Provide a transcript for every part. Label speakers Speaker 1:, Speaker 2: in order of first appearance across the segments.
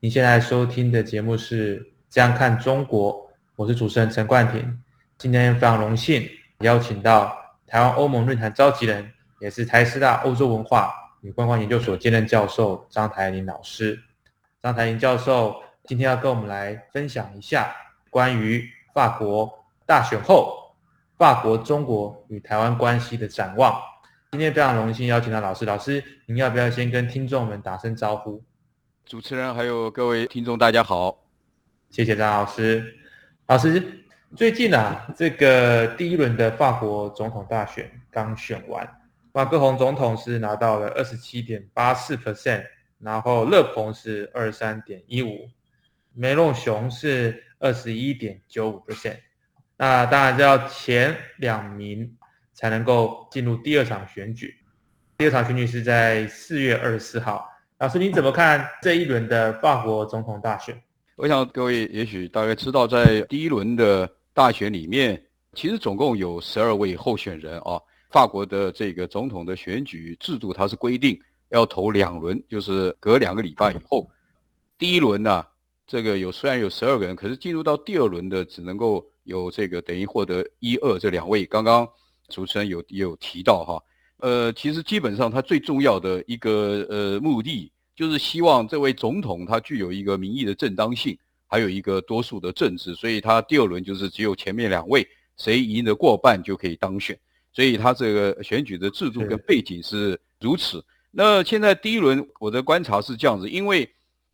Speaker 1: 您现在收听的节目是《这样看中国》，我是主持人陈冠廷。今天非常荣幸邀请到台湾欧盟论坛召集人，也是台师大欧洲文化与观光研究所兼任教授张台林老师。张台林教授今天要跟我们来分享一下关于法国大选后法国、中国与台湾关系的展望。今天非常荣幸邀请到老师，老师您要不要先跟听众们打声招呼？
Speaker 2: 主持人还有各位听众，大家好，
Speaker 1: 谢谢张老师。老师，最近啊，这个第一轮的法国总统大选刚选完，马克宏总统是拿到了二十七点八四 percent，然后勒鹏是二十三点一五，梅洛雄是二十一点九五 percent。那当然要前两名才能够进入第二场选举，第二场选举是在四月二十四号。老师，您怎么看这一轮的法国总统大选？
Speaker 2: 我想各位也许大概知道，在第一轮的大选里面，其实总共有十二位候选人啊。法国的这个总统的选举制度，它是规定要投两轮，就是隔两个礼拜以后。第一轮呢，这个有虽然有十二个人，可是进入到第二轮的只能够有这个等于获得一二这两位。刚刚主持人有有提到哈。呃，其实基本上，他最重要的一个呃目的，就是希望这位总统他具有一个民意的正当性，还有一个多数的政治，所以他第二轮就是只有前面两位谁赢得过半就可以当选，所以他这个选举的制度跟背景是如此。那现在第一轮我的观察是这样子，因为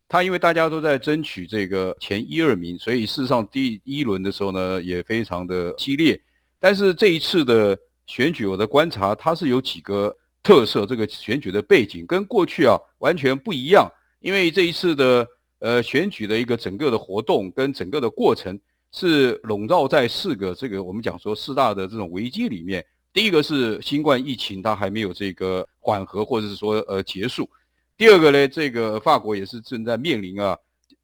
Speaker 2: 他因为大家都在争取这个前一二名，所以事实上第一轮的时候呢也非常的激烈，但是这一次的。选举我的观察，它是有几个特色。这个选举的背景跟过去啊完全不一样，因为这一次的呃选举的一个整个的活动跟整个的过程是笼罩在四个这个我们讲说四大的这种危机里面。第一个是新冠疫情，它还没有这个缓和或者是说呃结束。第二个呢，这个法国也是正在面临啊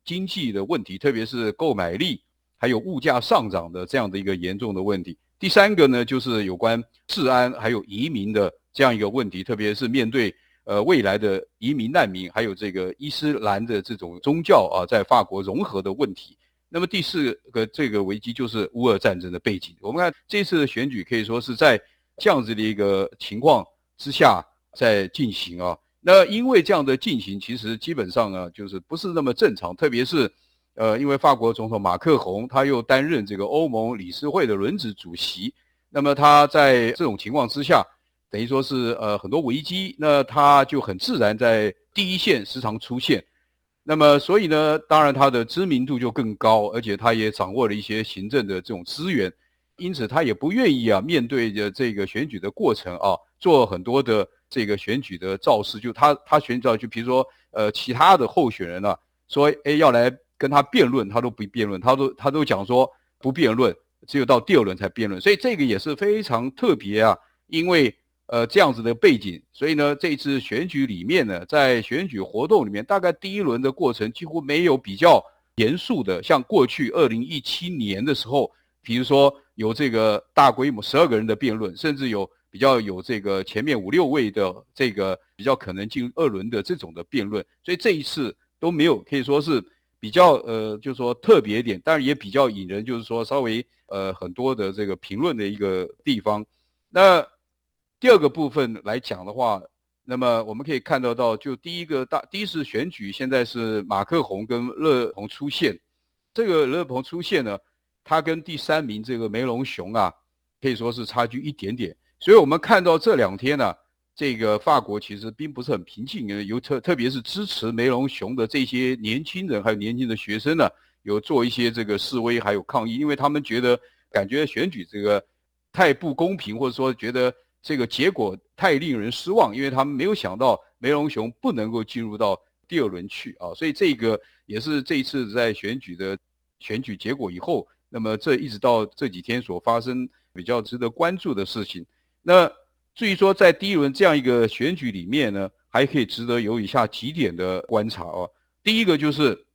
Speaker 2: 经济的问题，特别是购买力还有物价上涨的这样的一个严重的问题。第三个呢，就是有关治安还有移民的这样一个问题，特别是面对呃未来的移民难民，还有这个伊斯兰的这种宗教啊，在法国融合的问题。那么第四个这个危机就是乌俄战争的背景。我们看这次的选举可以说是在这样子的一个情况之下在进行啊。那因为这样的进行，其实基本上呢，就是不是那么正常，特别是。呃，因为法国总统马克宏他又担任这个欧盟理事会的轮值主席，那么他在这种情况之下，等于说是呃很多危机，那他就很自然在第一线时常出现，那么所以呢，当然他的知名度就更高，而且他也掌握了一些行政的这种资源，因此他也不愿意啊面对着这个选举的过程啊，做很多的这个选举的造势，就他他选召就比如说呃其他的候选人啊，说哎要来。跟他辩论，他都不辩论，他都他都讲说不辩论，只有到第二轮才辩论，所以这个也是非常特别啊。因为呃这样子的背景，所以呢这次选举里面呢，在选举活动里面，大概第一轮的过程几乎没有比较严肃的，像过去二零一七年的时候，比如说有这个大规模十二个人的辩论，甚至有比较有这个前面五六位的这个比较可能进二轮的这种的辩论，所以这一次都没有，可以说是。比较呃，就是说特别点，但是也比较引人，就是说稍微呃很多的这个评论的一个地方。那第二个部分来讲的话，那么我们可以看得到，就第一个大第一次选举，现在是马克宏跟勒鹏出现。这个勒鹏出现呢，他跟第三名这个梅隆雄啊，可以说是差距一点点。所以我们看到这两天呢。这个法国其实并不是很平静，有特特别是支持梅隆雄的这些年轻人，还有年轻的学生呢，有做一些这个示威，还有抗议，因为他们觉得感觉选举这个太不公平，或者说觉得这个结果太令人失望，因为他们没有想到梅隆雄不能够进入到第二轮去啊，所以这个也是这一次在选举的选举结果以后，那么这一直到这几天所发生比较值得关注的事情。那至于说在第一轮这样一个选举里面呢，还可以值得有以下几点的观察哦。第一个就是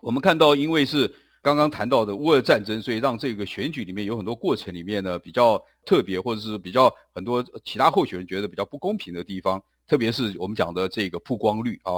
Speaker 2: 我们看到，因为是刚刚谈到的乌俄战争，所以让这个选举里面有很多过程里面呢比较特别，或者是比较很多其他候选人觉得比较不公平的地方，特别是我们讲的这个曝光率啊。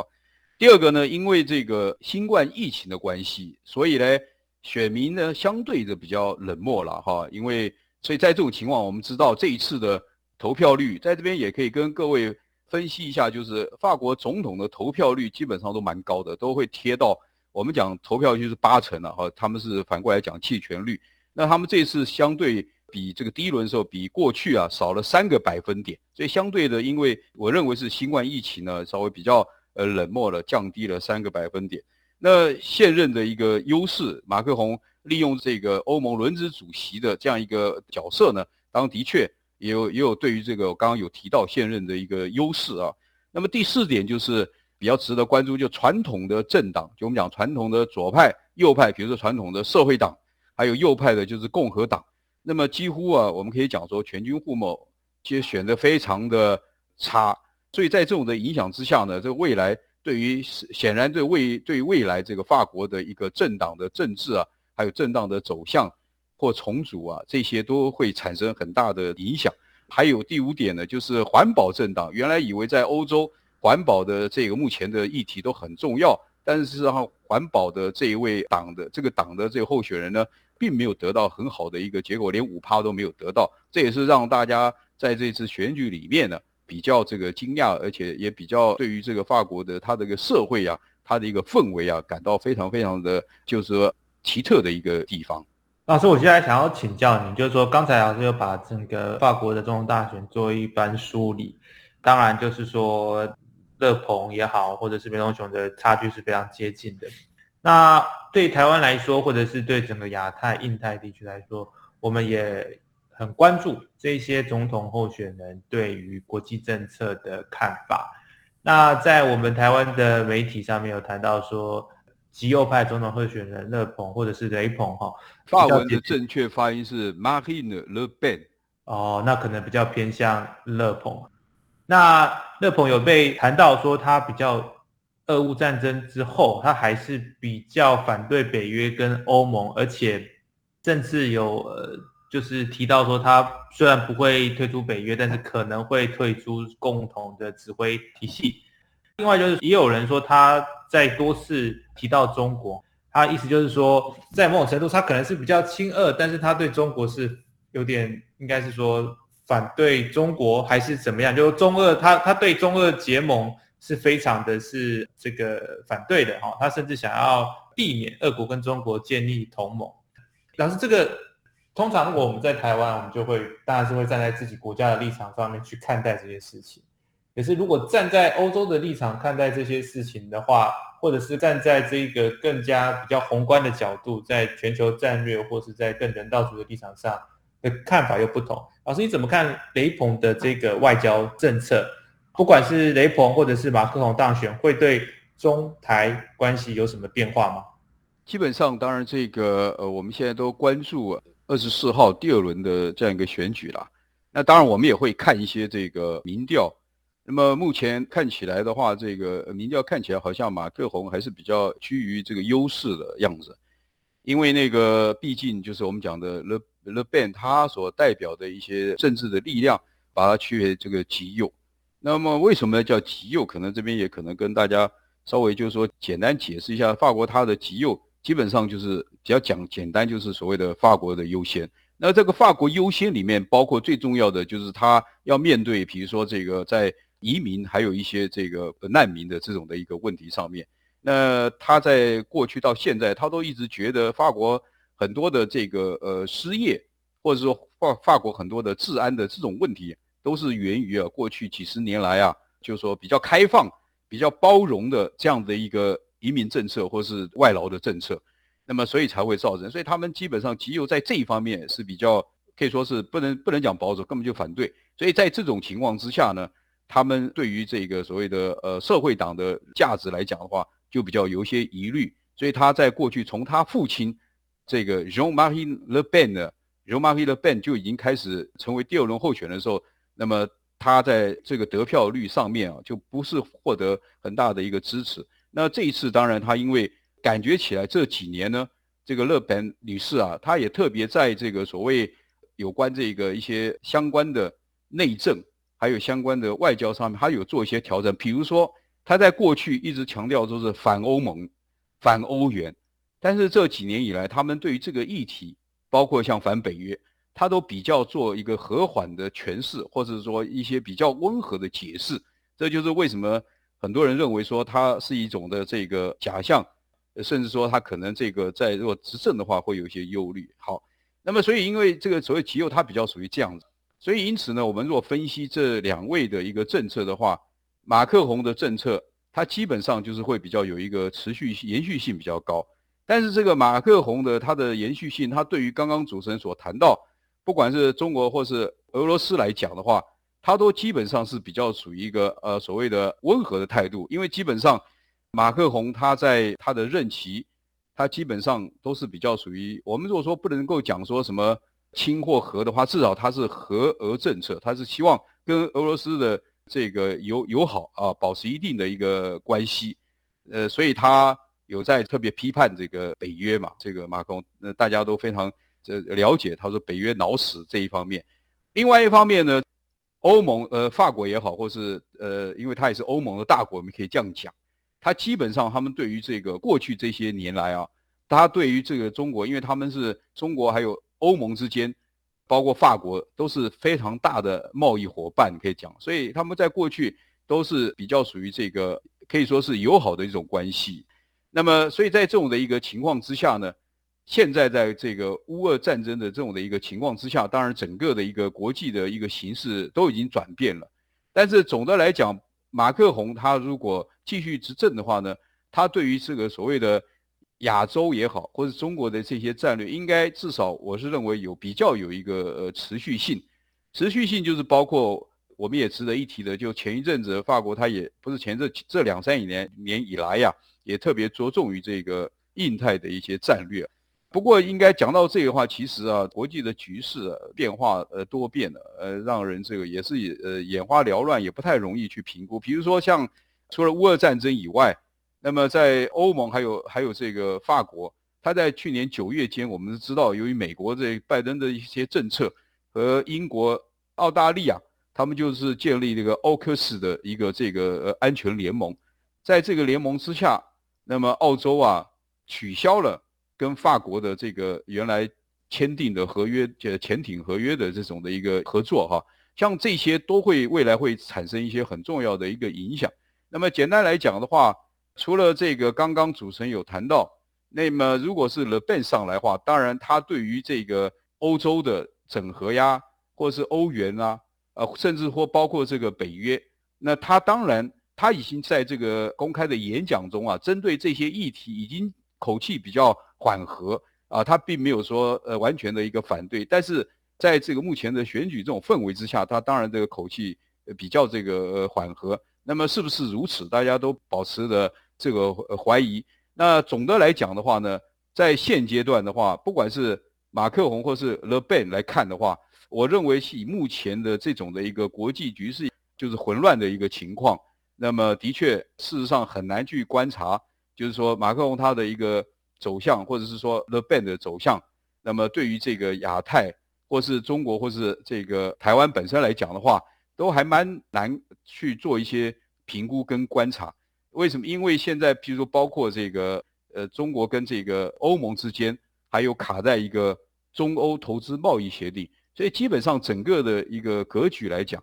Speaker 2: 第二个呢，因为这个新冠疫情的关系，所以呢选民呢相对的比较冷漠了哈。因为所以在这种情况，我们知道这一次的投票率，在这边也可以跟各位分析一下，就是法国总统的投票率基本上都蛮高的，都会贴到。我们讲投票就是八成了哈，他们是反过来讲弃权率。那他们这次相对比这个第一轮的时候，比过去啊少了三个百分点，所以相对的，因为我认为是新冠疫情呢稍微比较呃冷漠了，降低了三个百分点。那现任的一个优势，马克宏利用这个欧盟轮值主席的这样一个角色呢，当的确也有也有对于这个我刚刚有提到现任的一个优势啊。那么第四点就是。比较值得关注，就传统的政党，就我们讲传统的左派、右派，比如说传统的社会党，还有右派的，就是共和党。那么几乎啊，我们可以讲说全军覆没，其实选的非常的差。所以在这种的影响之下呢，这个未来对于显然对未对未来这个法国的一个政党的政治啊，还有政党的走向或重组啊，这些都会产生很大的影响。还有第五点呢，就是环保政党，原来以为在欧洲。环保的这个目前的议题都很重要，但是事实上，环保的这一位党的这个党的这个候选人呢，并没有得到很好的一个结果，连五趴都没有得到。这也是让大家在这次选举里面呢比较这个惊讶，而且也比较对于这个法国的它的一个社会啊，它的一个氛围啊，感到非常非常的就是说奇特的一个地方。
Speaker 1: 老师，我现在想要请教你，就是说刚才老师又把整个法国的总统大选做一番梳理，当然就是说。勒鹏也好，或者是梅隆雄的差距是非常接近的。那对台湾来说，或者是对整个亚太、印太地区来说，我们也很关注这些总统候选人对于国际政策的看法。那在我们台湾的媒体上面有谈到说，极右派总统候选人勒鹏或者是雷鹏哈，
Speaker 2: 法文的正确发音是 Marine Le Pen。
Speaker 1: 哦，那可能比较偏向勒鹏。那那朋友被谈到说，他比较俄乌战争之后，他还是比较反对北约跟欧盟，而且甚至有呃，就是提到说，他虽然不会退出北约，但是可能会退出共同的指挥体系。另外就是也有人说，他在多次提到中国，他意思就是说，在某种程度他可能是比较亲俄，但是他对中国是有点，应该是说。反对中国还是怎么样？就中俄，他他对中俄结盟是非常的是这个反对的哈。他甚至想要避免俄国跟中国建立同盟。老师，这个通常如果我们在台湾，我们就会当然是会站在自己国家的立场上面去看待这些事情。可是如果站在欧洲的立场看待这些事情的话，或者是站在这个更加比较宏观的角度，在全球战略或是在更人道主义的立场上。的看法又不同，老师你怎么看雷鹏的这个外交政策？不管是雷鹏或者是马克龙当选，会对中台关系有什么变化吗？
Speaker 2: 基本上，当然这个呃，我们现在都关注二十四号第二轮的这样一个选举啦。那当然，我们也会看一些这个民调。那么目前看起来的话，这个民调看起来好像马克宏还是比较趋于这个优势的样子，因为那个毕竟就是我们讲的勒。Le Pen 他所代表的一些政治的力量，把它去这个极右。那么为什么叫极右？可能这边也可能跟大家稍微就是说简单解释一下，法国它的极右基本上就是只要讲简单，就是所谓的法国的优先。那这个法国优先里面，包括最重要的就是他要面对，比如说这个在移民还有一些这个难民的这种的一个问题上面。那他在过去到现在，他都一直觉得法国。很多的这个呃失业，或者说法法国很多的治安的这种问题，都是源于啊过去几十年来啊，就是说比较开放、比较包容的这样的一个移民政策或是外劳的政策，那么所以才会造成，所以他们基本上极右在这一方面是比较可以说是不能不能讲保守，根本就反对。所以在这种情况之下呢，他们对于这个所谓的呃社会党的价值来讲的话，就比较有一些疑虑。所以他在过去从他父亲这个 Jean-Marie Le Pen 呢 Jean-Marie Le Pen 就已经开始成为第二轮候选的时候，那么他在这个得票率上面啊，就不是获得很大的一个支持。那这一次当然他因为感觉起来这几年呢，这个勒本女士啊，她也特别在这个所谓有关这个一些相关的内政，还有相关的外交上面，他有做一些调整。比如说，他在过去一直强调都是反欧盟。反欧元，但是这几年以来，他们对于这个议题，包括像反北约，他都比较做一个和缓的诠释，或者说一些比较温和的解释。这就是为什么很多人认为说它是一种的这个假象，甚至说他可能这个在如果执政的话会有一些忧虑。好，那么所以因为这个所谓极右，它比较属于这样子，所以因此呢，我们若分析这两位的一个政策的话，马克宏的政策。它基本上就是会比较有一个持续延续性比较高，但是这个马克宏的它的延续性，它对于刚刚主持人所谈到，不管是中国或是俄罗斯来讲的话，它都基本上是比较属于一个呃所谓的温和的态度，因为基本上马克宏他在他的任期，他基本上都是比较属于我们如果说不能够讲说什么亲或和的话，至少他是和俄政策，他是希望跟俄罗斯的。这个友友好啊，保持一定的一个关系，呃，所以他有在特别批判这个北约嘛，这个马克龙，那大家都非常这了解，他说北约脑死这一方面。另外一方面呢，欧盟呃法国也好，或是呃，因为他也是欧盟的大国，我们可以这样讲，他基本上他们对于这个过去这些年来啊，他对于这个中国，因为他们是中国还有欧盟之间。包括法国都是非常大的贸易伙伴，可以讲，所以他们在过去都是比较属于这个可以说是友好的一种关系。那么，所以在这种的一个情况之下呢，现在在这个乌俄战争的这种的一个情况之下，当然整个的一个国际的一个形势都已经转变了。但是总的来讲，马克宏他如果继续执政的话呢，他对于这个所谓的。亚洲也好，或者中国的这些战略，应该至少我是认为有比较有一个呃持续性。持续性就是包括我们也值得一提的，就前一阵子法国它也不是前这这两三年年以来呀，也特别着重于这个印太的一些战略。不过应该讲到这个话，其实啊，国际的局势变化呃多变的，呃让人这个也是呃眼花缭乱，也不太容易去评估。比如说像除了乌俄战争以外。那么，在欧盟还有还有这个法国，他在去年九月间，我们知道，由于美国这拜登的一些政策和英国、澳大利亚，他们就是建立这个欧克斯的一个这个呃安全联盟，在这个联盟之下，那么澳洲啊取消了跟法国的这个原来签订的合约，呃潜艇合约的这种的一个合作哈，像这些都会未来会产生一些很重要的一个影响。那么简单来讲的话。除了这个，刚刚主持人有谈到，那么如果是 Le Ben 上来的话，当然他对于这个欧洲的整合呀，或者是欧元啊，呃，甚至或包括这个北约，那他当然他已经在这个公开的演讲中啊，针对这些议题已经口气比较缓和啊，他并没有说呃完全的一个反对，但是在这个目前的选举这种氛围之下，他当然这个口气比较这个缓和。那么是不是如此？大家都保持着。这个怀疑，那总的来讲的话呢，在现阶段的话，不管是马克宏或是 Le Ben 来看的话，我认为是以目前的这种的一个国际局势就是混乱的一个情况，那么的确事实上很难去观察，就是说马克宏他的一个走向，或者是说 Le Ben 的走向，那么对于这个亚太或是中国或是这个台湾本身来讲的话，都还蛮难去做一些评估跟观察。为什么？因为现在，譬如说，包括这个，呃，中国跟这个欧盟之间，还有卡在一个中欧投资贸易协定，所以基本上整个的一个格局来讲，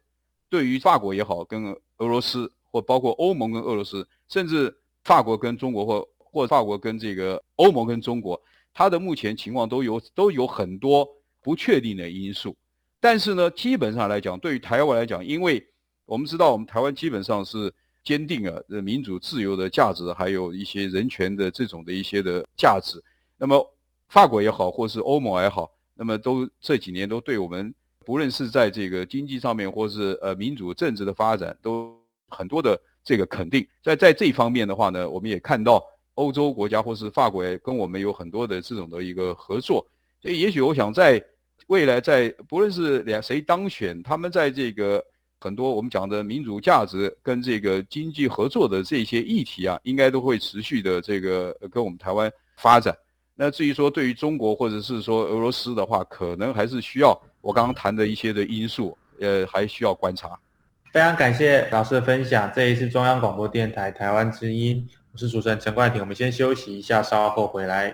Speaker 2: 对于法国也好，跟俄罗斯，或包括欧盟跟俄罗斯，甚至法国跟中国，或或法国跟这个欧盟跟中国，它的目前情况都有都有很多不确定的因素。但是呢，基本上来讲，对于台湾来讲，因为我们知道，我们台湾基本上是。坚定啊，这民主自由的价值，还有一些人权的这种的一些的价值。那么法国也好，或是欧盟也好，那么都这几年都对我们不论是在这个经济上面，或是呃民主政治的发展，都很多的这个肯定。在在这方面的话呢，我们也看到欧洲国家或是法国也跟我们有很多的这种的一个合作。所以，也许我想在未来，在不论是两谁当选，他们在这个很多我们讲的民主价值跟这个经济合作的这些议题啊，应该都会持续的这个跟我们台湾发展。那至于说对于中国或者是说俄罗斯的话，可能还是需要我刚刚谈的一些的因素，呃，还需要观察。
Speaker 1: 非常感谢老师的分享，这一次中央广播电台台湾之音，我是主持人陈冠廷，我们先休息一下，稍后回来。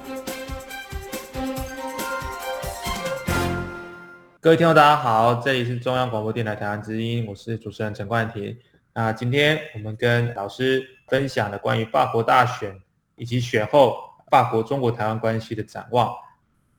Speaker 1: 各位听众，大家好，这里是中央广播电台台湾之音，我是主持人陈冠廷。那今天我们跟老师分享了关于法国大选以及选后法国中国台湾关系的展望。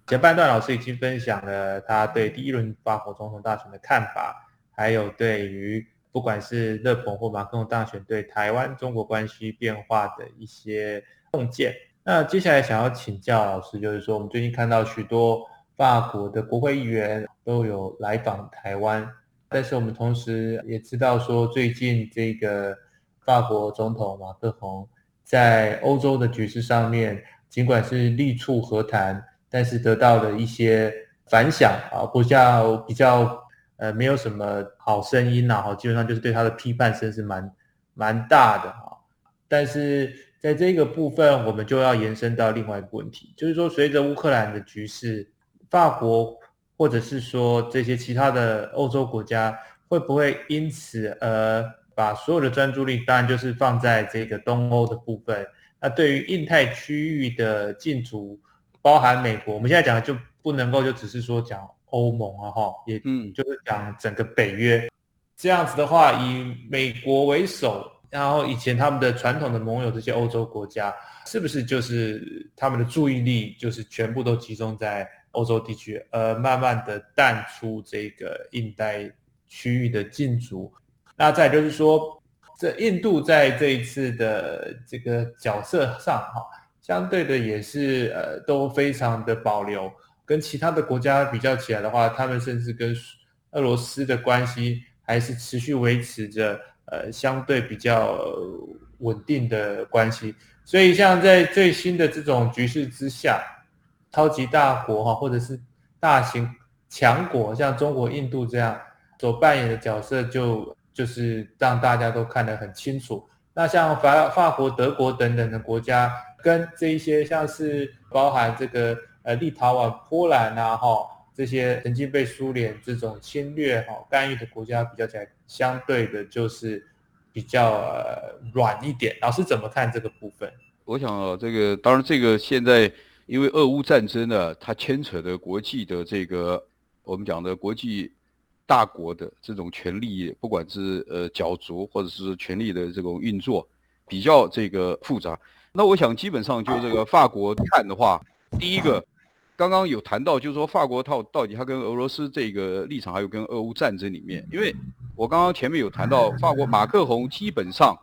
Speaker 1: 前半段老师已经分享了他对第一轮法国总统大选的看法，还有对于不管是勒鹏或马克龙大选对台湾中国关系变化的一些洞见。那接下来想要请教老师，就是说我们最近看到许多法国的国会议员都有来访台湾，但是我们同时也知道说，最近这个法国总统马克龙在欧洲的局势上面，尽管是力促和谈。但是得到的一些反响啊，不像比较呃没有什么好声音呐，哈，基本上就是对他的批判声是蛮蛮大的哈。但是在这个部分，我们就要延伸到另外一个问题，就是说随着乌克兰的局势，法国或者是说这些其他的欧洲国家会不会因此而把所有的专注力，当然就是放在这个东欧的部分，那对于印太区域的进驻。包含美国，我们现在讲的就不能够就只是说讲欧盟啊，哈，也嗯，就是讲整个北约这样子的话，以美国为首，然后以前他们的传统的盟友这些欧洲国家，是不是就是他们的注意力就是全部都集中在欧洲地区，而慢慢的淡出这个印代区域的进驻？那再就是说，这印度在这一次的这个角色上，哈。相对的也是呃都非常的保留，跟其他的国家比较起来的话，他们甚至跟俄罗斯的关系还是持续维持着呃相对比较稳定的关系。所以像在最新的这种局势之下，超级大国哈或者是大型强国，像中国、印度这样所扮演的角色，就就是让大家都看得很清楚。那像法法国、德国等等的国家。跟这一些像是包含这个呃立陶宛、波兰啊哈这些曾经被苏联这种侵略哈干预的国家比较起来，相对的就是比较呃软一点。老师怎么看这个部分？
Speaker 2: 我想啊，这个当然这个现在因为俄乌战争呢，它牵扯的国际的这个我们讲的国际大国的这种权力，不管是呃角逐或者是权力的这种运作，比较这个复杂。那我想，基本上就这个法国看的话，第一个，刚刚有谈到，就是说法国到到底它跟俄罗斯这个立场，还有跟俄乌战争里面，因为我刚刚前面有谈到，法国马克宏基本上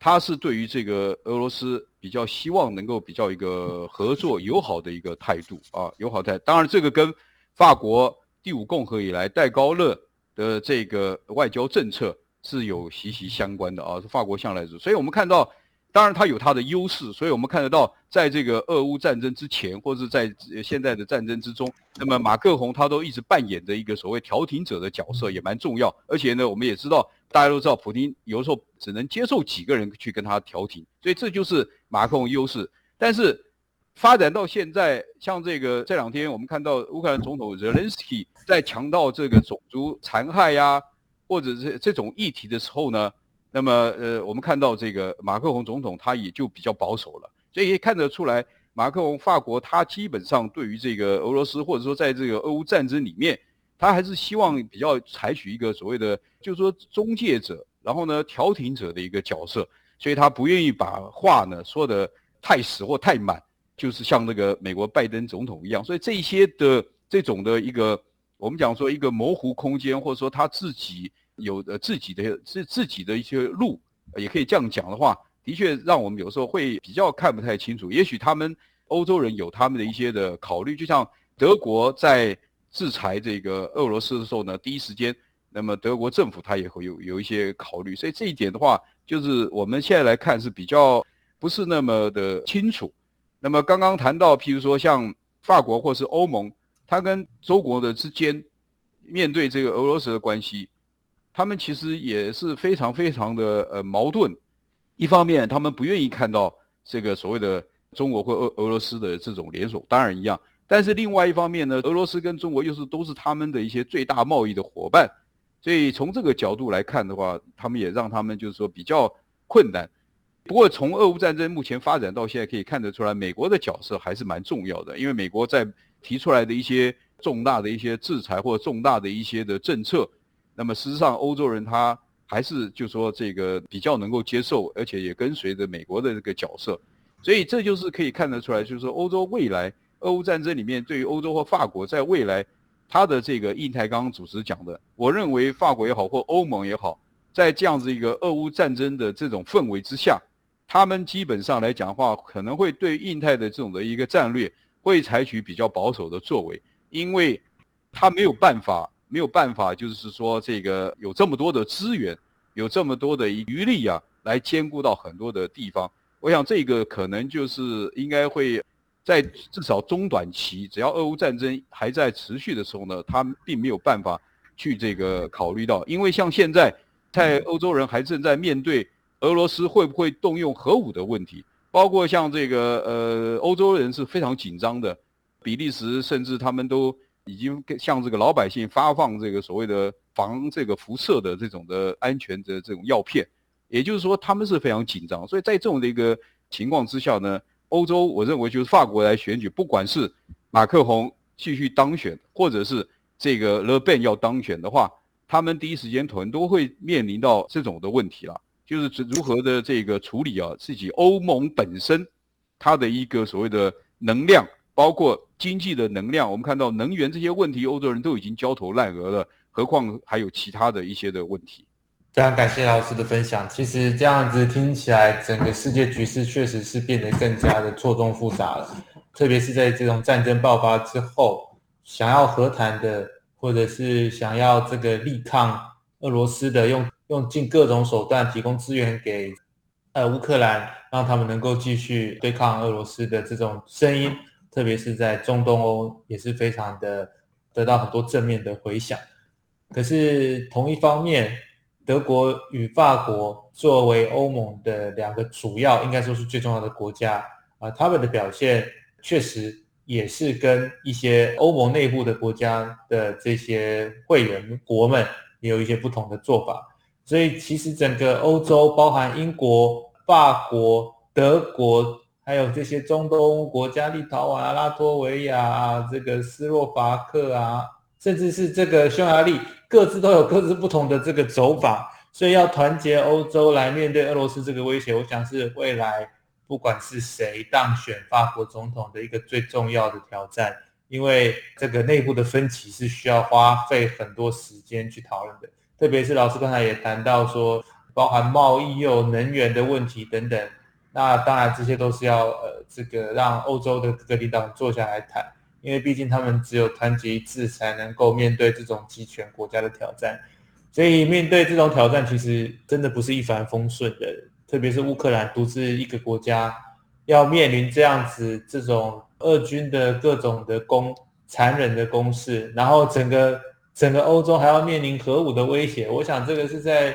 Speaker 2: 他是对于这个俄罗斯比较希望能够比较一个合作友好的一个态度啊，友好态。当然，这个跟法国第五共和以来戴高乐的这个外交政策是有息息相关的啊，是法国向来是，所以我们看到。当然，它有它的优势，所以我们看得到，在这个俄乌战争之前，或是在现在的战争之中，那么马克宏他都一直扮演着一个所谓调停者的角色，也蛮重要。而且呢，我们也知道，大家都知道，普京有时候只能接受几个人去跟他调停，所以这就是马克龙优势。但是发展到现在，像这个这两天我们看到乌克兰总统泽连斯基在强调这个种族残害呀，或者是这种议题的时候呢，那么呃，我们看到这个马克龙总统他也就比较保守了，所以看得出来，马克龙法国他基本上对于这个俄罗斯或者说在这个俄乌战争里面。他还是希望比较采取一个所谓的，就是说中介者，然后呢调停者的一个角色，所以他不愿意把话呢说的太死或太满，就是像那个美国拜登总统一样。所以这些的这种的一个，我们讲说一个模糊空间，或者说他自己有的自己的自自己的一些路，也可以这样讲的话，的确让我们有时候会比较看不太清楚。也许他们欧洲人有他们的一些的考虑，就像德国在。制裁这个俄罗斯的时候呢，第一时间，那么德国政府他也会有有一些考虑，所以这一点的话，就是我们现在来看是比较不是那么的清楚。那么刚刚谈到，譬如说像法国或是欧盟，它跟中国的之间面对这个俄罗斯的关系，他们其实也是非常非常的呃矛盾。一方面，他们不愿意看到这个所谓的中国或俄俄罗斯的这种联手，当然一样。但是另外一方面呢，俄罗斯跟中国又是都是他们的一些最大贸易的伙伴，所以从这个角度来看的话，他们也让他们就是说比较困难。不过从俄乌战争目前发展到现在，可以看得出来，美国的角色还是蛮重要的。因为美国在提出来的一些重大的一些制裁或重大的一些的政策，那么事实上欧洲人他还是就说这个比较能够接受，而且也跟随着美国的这个角色。所以这就是可以看得出来，就是说欧洲未来。俄乌战争里面，对于欧洲或法国在未来，他的这个印太刚主持讲的，我认为法国也好或欧盟也好，在这样子一个俄乌战争的这种氛围之下，他们基本上来讲的话，可能会对印太的这种的一个战略会采取比较保守的作为，因为他没有办法，没有办法，就是说这个有这么多的资源，有这么多的余力啊，来兼顾到很多的地方。我想这个可能就是应该会。在至少中短期，只要俄乌战争还在持续的时候呢，他并没有办法去这个考虑到，因为像现在在欧洲人还正在面对俄罗斯会不会动用核武的问题，包括像这个呃欧洲人是非常紧张的，比利时甚至他们都已经向这个老百姓发放这个所谓的防这个辐射的这种的安全的这种药片，也就是说他们是非常紧张，所以在这种的一个情况之下呢。欧洲，我认为就是法国来选举，不管是马克宏继续当选，或者是这个勒贝要当选的话，他们第一时间可能都会面临到这种的问题了，就是如何的这个处理啊，自己欧盟本身它的一个所谓的能量，包括经济的能量，我们看到能源这些问题，欧洲人都已经焦头烂额了，何况还有其他的一些的问题。
Speaker 1: 非常感谢老师的分享。其实这样子听起来，整个世界局势确实是变得更加的错综复杂了。特别是在这种战争爆发之后，想要和谈的，或者是想要这个力抗俄罗斯的，用用尽各种手段提供资源给呃乌克兰，让他们能够继续对抗俄罗斯的这种声音，特别是在中东欧也是非常的得到很多正面的回响。可是同一方面，德国与法国作为欧盟的两个主要，应该说是最重要的国家啊，他们的表现确实也是跟一些欧盟内部的国家的这些会员国们也有一些不同的做法。所以，其实整个欧洲，包含英国、法国、德国，还有这些中东国家，立陶宛、拉脱维亚、这个斯洛伐克啊，甚至是这个匈牙利。各自都有各自不同的这个走法，所以要团结欧洲来面对俄罗斯这个威胁，我想是未来不管是谁当选法国总统的一个最重要的挑战。因为这个内部的分歧是需要花费很多时间去讨论的，特别是老师刚才也谈到说，包含贸易又能源的问题等等，那当然这些都是要呃这个让欧洲的各个领导坐下来谈。因为毕竟他们只有团结一致，才能够面对这种集权国家的挑战。所以面对这种挑战，其实真的不是一帆风顺的。特别是乌克兰独自一个国家，要面临这样子这种俄军的各种的攻残忍的攻势，然后整个整个欧洲还要面临核武的威胁。我想这个是在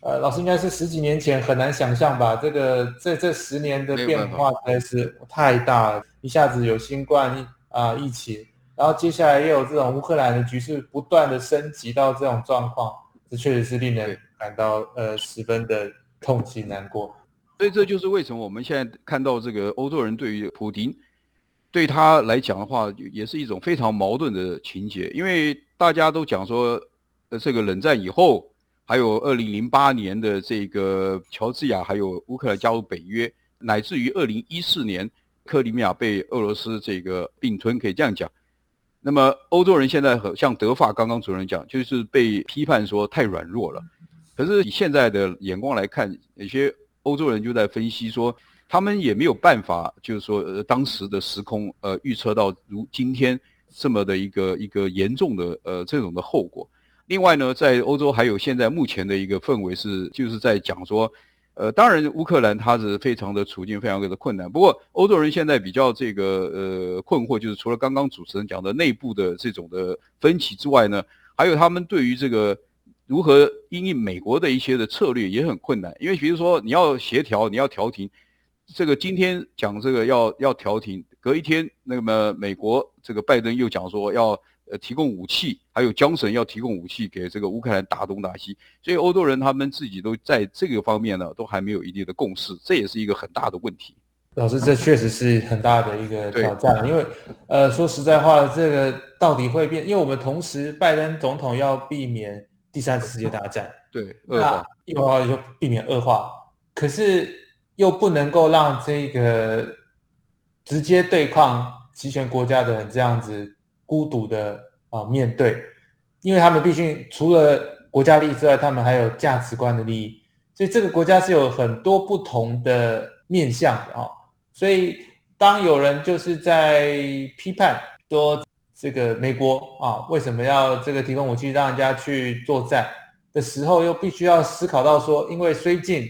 Speaker 1: 呃，老师应该是十几年前很难想象吧？这个这这十年的变化实在是太大了，一下子有新冠啊疫情，然后接下来又有这种乌克兰的局势不断的升级到这种状况，这确实是令人感到呃十分的痛心难过。
Speaker 2: 所以这就是为什么我们现在看到这个欧洲人对于普京，对他来讲的话，也是一种非常矛盾的情节，因为大家都讲说，呃，这个冷战以后。还有二零零八年的这个乔治亚，还有乌克兰加入北约，乃至于二零一四年克里米亚被俄罗斯这个并吞，可以这样讲。那么欧洲人现在和像德法刚刚主任讲，就是被批判说太软弱了。可是以现在的眼光来看，有些欧洲人就在分析说，他们也没有办法，就是说呃当时的时空呃预测到如今天这么的一个一个严重的呃这种的后果。另外呢，在欧洲还有现在目前的一个氛围是，就是在讲说，呃，当然乌克兰它是非常的处境非常的困难。不过欧洲人现在比较这个呃困惑，就是除了刚刚主持人讲的内部的这种的分歧之外呢，还有他们对于这个如何因应美国的一些的策略也很困难。因为比如说你要协调，你要调停，这个今天讲这个要要调停，隔一天那么美国这个拜登又讲说要。呃，提供武器，还有江省要提供武器给这个乌克兰打东打西，所以欧洲人他们自己都在这个方面呢，都还没有一定的共识，这也是一个很大的问题。
Speaker 1: 老师，这确实是很大的一个挑战，因为呃，说实在话，这个到底会变？因为我们同时拜登总统要避免第三次世界大战，
Speaker 2: 对，恶化，
Speaker 1: 又要就避免恶化，可是又不能够让这个直接对抗集权国家的人这样子。孤独的啊面对，因为他们毕竟除了国家利益之外，他们还有价值观的利益，所以这个国家是有很多不同的面向的啊。所以当有人就是在批判说这个美国啊为什么要这个提供武器让人家去作战的时候，又必须要思考到说，因为绥靖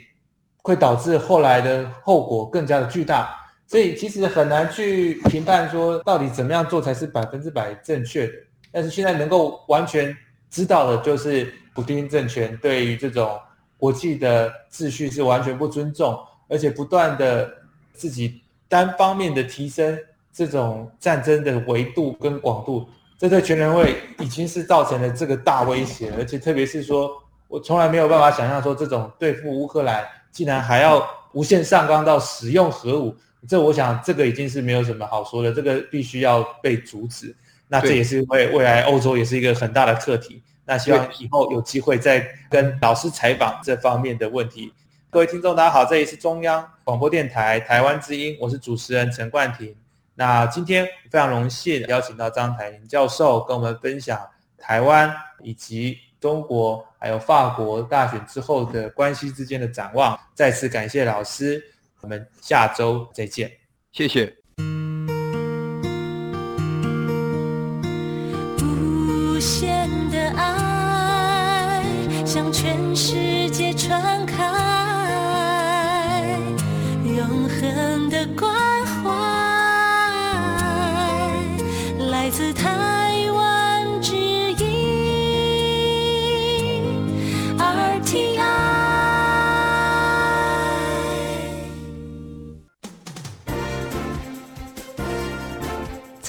Speaker 1: 会导致后来的后果更加的巨大。所以其实很难去评判说到底怎么样做才是百分之百正确的。但是现在能够完全知道的就是，普京政权对于这种国际的秩序是完全不尊重，而且不断的自己单方面的提升这种战争的维度跟广度，这对全人类已经是造成了这个大威胁。而且特别是说，我从来没有办法想象说这种对付乌克兰，竟然还要无限上纲到使用核武。这我想，这个已经是没有什么好说的，这个必须要被阻止。那这也是为未来欧洲也是一个很大的课题。那希望以后有机会再跟老师采访这方面的问题。各位听众，大家好，这里是中央广播电台台湾之音，我是主持人陈冠廷。那今天非常荣幸邀请到张台林教授跟我们分享台湾以及中国还有法国大选之后的关系之间的展望。再次感谢老师。我们下周再见，
Speaker 2: 谢谢。